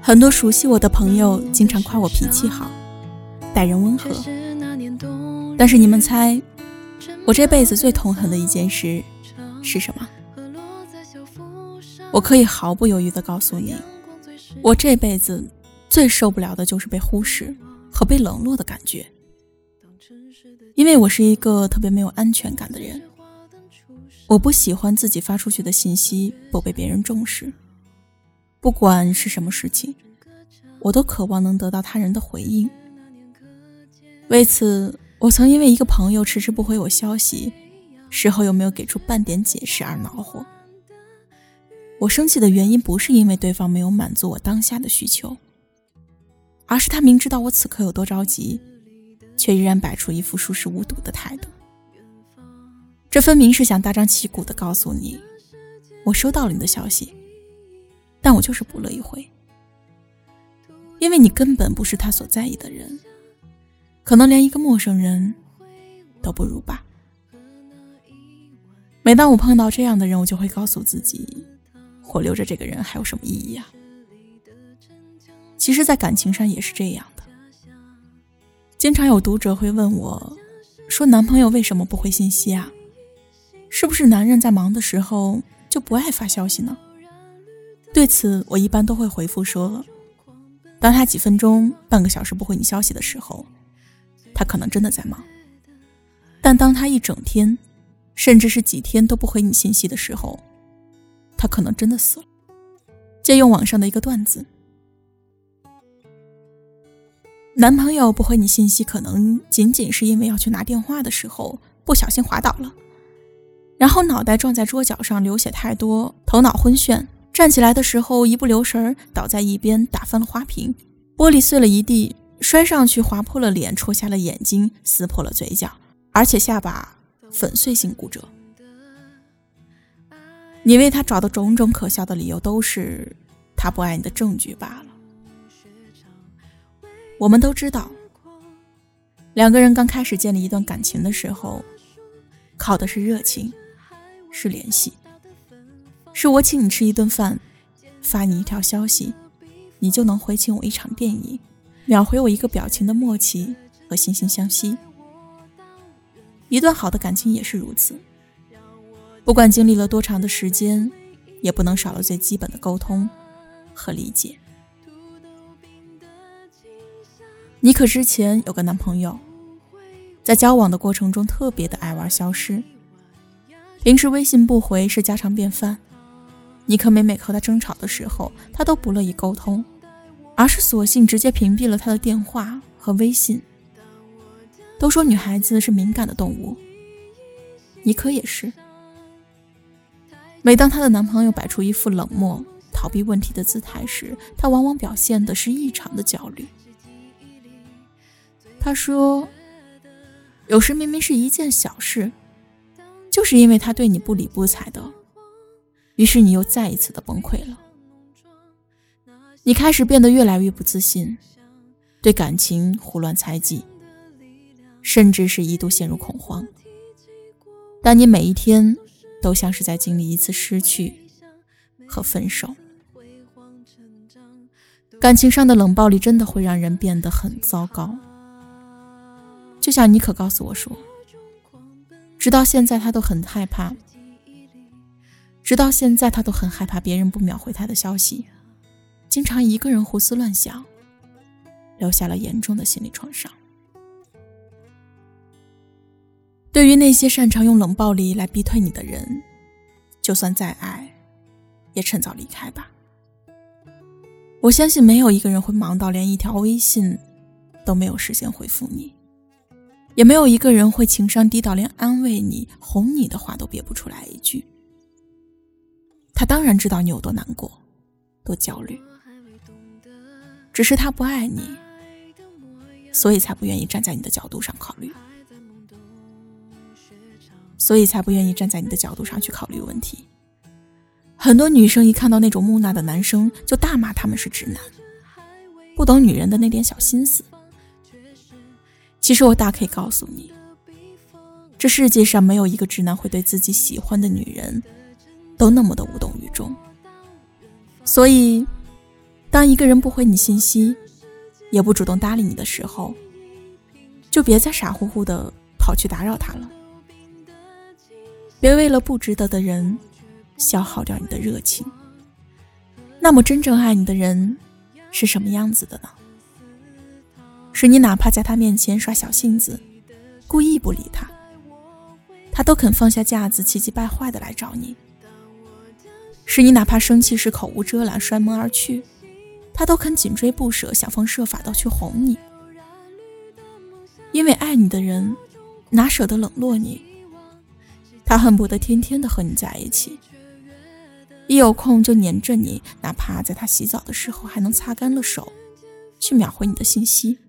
很多熟悉我的朋友经常夸我脾气好，待人温和。但是你们猜，我这辈子最痛恨的一件事是什么？我可以毫不犹豫地告诉你，我这辈子最受不了的就是被忽视和被冷落的感觉。因为我是一个特别没有安全感的人，我不喜欢自己发出去的信息不被别人重视。不管是什么事情，我都渴望能得到他人的回应。为此，我曾因为一个朋友迟迟不回我消息，事后又没有给出半点解释而恼火。我生气的原因不是因为对方没有满足我当下的需求，而是他明知道我此刻有多着急，却依然摆出一副熟视无睹的态度。这分明是想大张旗鼓的告诉你，我收到了你的消息。但我就是不乐意回，因为你根本不是他所在意的人，可能连一个陌生人都不如吧。每当我碰到这样的人，我就会告诉自己，我留着这个人还有什么意义啊？其实，在感情上也是这样的。经常有读者会问我，说男朋友为什么不回信息啊？是不是男人在忙的时候就不爱发消息呢？对此，我一般都会回复说：当他几分钟、半个小时不回你消息的时候，他可能真的在忙；但当他一整天，甚至是几天都不回你信息的时候，他可能真的死了。借用网上的一个段子：男朋友不回你信息，可能仅仅是因为要去拿电话的时候不小心滑倒了，然后脑袋撞在桌角上，流血太多，头脑昏眩。站起来的时候，一不留神倒在一边，打翻了花瓶，玻璃碎了一地，摔上去划破了脸，戳瞎了眼睛，撕破了嘴角，而且下巴粉碎性骨折。你为他找的种种可笑的理由，都是他不爱你的证据罢了。我们都知道，两个人刚开始建立一段感情的时候，靠的是热情，是联系。是我请你吃一顿饭，发你一条消息，你就能回请我一场电影，秒回我一个表情的默契和惺惺相惜。一段好的感情也是如此，不管经历了多长的时间，也不能少了最基本的沟通和理解。妮可之前有个男朋友，在交往的过程中特别的爱玩消失，平时微信不回是家常便饭。尼克每每和他争吵的时候，他都不乐意沟通，而是索性直接屏蔽了他的电话和微信。都说女孩子是敏感的动物，尼克也是。每当她的男朋友摆出一副冷漠、逃避问题的姿态时，她往往表现的是异常的焦虑。她说：“有时明明是一件小事，就是因为他对你不理不睬的。”于是你又再一次的崩溃了，你开始变得越来越不自信，对感情胡乱猜忌，甚至是一度陷入恐慌。但你每一天都像是在经历一次失去和分手。感情上的冷暴力真的会让人变得很糟糕。就像妮可告诉我说，直到现在他都很害怕。直到现在，他都很害怕别人不秒回他的消息，经常一个人胡思乱想，留下了严重的心理创伤。对于那些擅长用冷暴力来逼退你的人，就算再爱，也趁早离开吧。我相信没有一个人会忙到连一条微信都没有时间回复你，也没有一个人会情商低到连安慰你、哄你的话都憋不出来一句。他当然知道你有多难过，多焦虑，只是他不爱你，所以才不愿意站在你的角度上考虑，所以才不愿意站在你的角度上去考虑问题。很多女生一看到那种木讷的男生，就大骂他们是直男，不懂女人的那点小心思。其实我大可以告诉你，这世界上没有一个直男会对自己喜欢的女人。都那么的无动于衷。所以，当一个人不回你信息，也不主动搭理你的时候，就别再傻乎乎的跑去打扰他了。别为了不值得的人消耗掉你的热情。那么，真正爱你的人是什么样子的呢？是你哪怕在他面前耍小性子，故意不理他，他都肯放下架子，气急败坏的来找你。是你哪怕生气时口无遮拦，摔门而去，他都肯紧追不舍，想方设法的去哄你。因为爱你的人，哪舍得冷落你？他恨不得天天的和你在一起，一有空就黏着你，哪怕在他洗澡的时候，还能擦干了手，去秒回你的信息。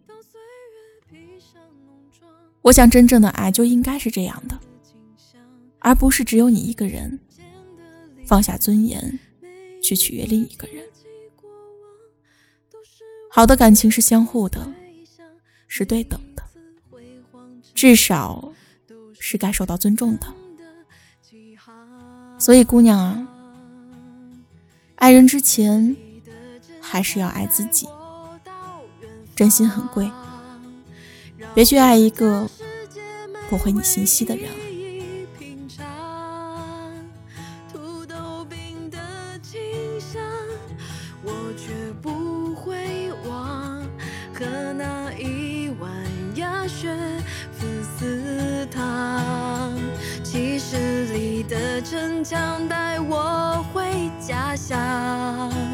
我想，真正的爱就应该是这样的，而不是只有你一个人。放下尊严，去取悦另一个人。好的感情是相互的，是对等的，至少是该受到尊重的。所以，姑娘啊，爱人之前还是要爱自己。真心很贵，别去爱一个不回你信息的人。城墙带我回家乡。